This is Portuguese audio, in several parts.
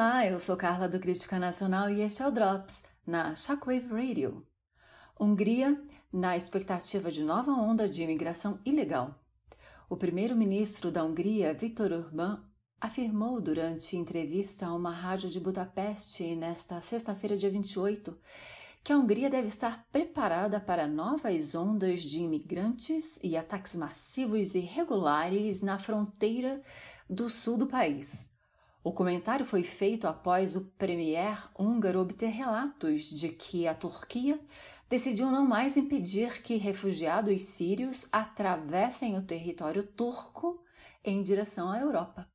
Olá, eu sou Carla do Crítica Nacional e este é o Drops, na Shockwave Radio. Hungria, na expectativa de nova onda de imigração ilegal. O primeiro-ministro da Hungria, Viktor Orbán, afirmou durante entrevista a uma rádio de Budapeste nesta sexta-feira, dia 28, que a Hungria deve estar preparada para novas ondas de imigrantes e ataques massivos e irregulares na fronteira do sul do país. O comentário foi feito após o premier húngaro obter relatos de que a Turquia decidiu não mais impedir que refugiados sírios atravessem o território turco em direção à Europa.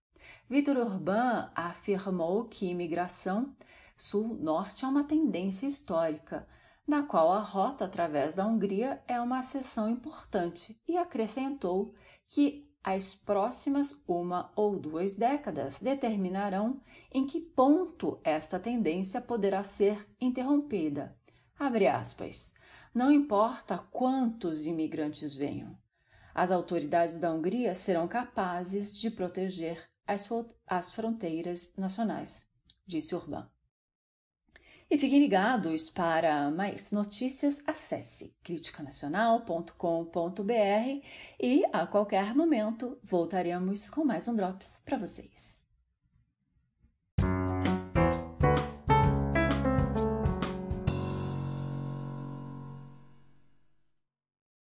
Vitor Orbán afirmou que imigração sul-norte é uma tendência histórica, na qual a rota através da Hungria é uma seção importante, e acrescentou que as próximas uma ou duas décadas determinarão em que ponto esta tendência poderá ser interrompida. Aspas. Não importa quantos imigrantes venham, as autoridades da Hungria serão capazes de proteger as, as fronteiras nacionais, disse Urban. E fiquem ligados para mais notícias, acesse criticanacional.com.br e a qualquer momento voltaremos com mais um Drops para vocês.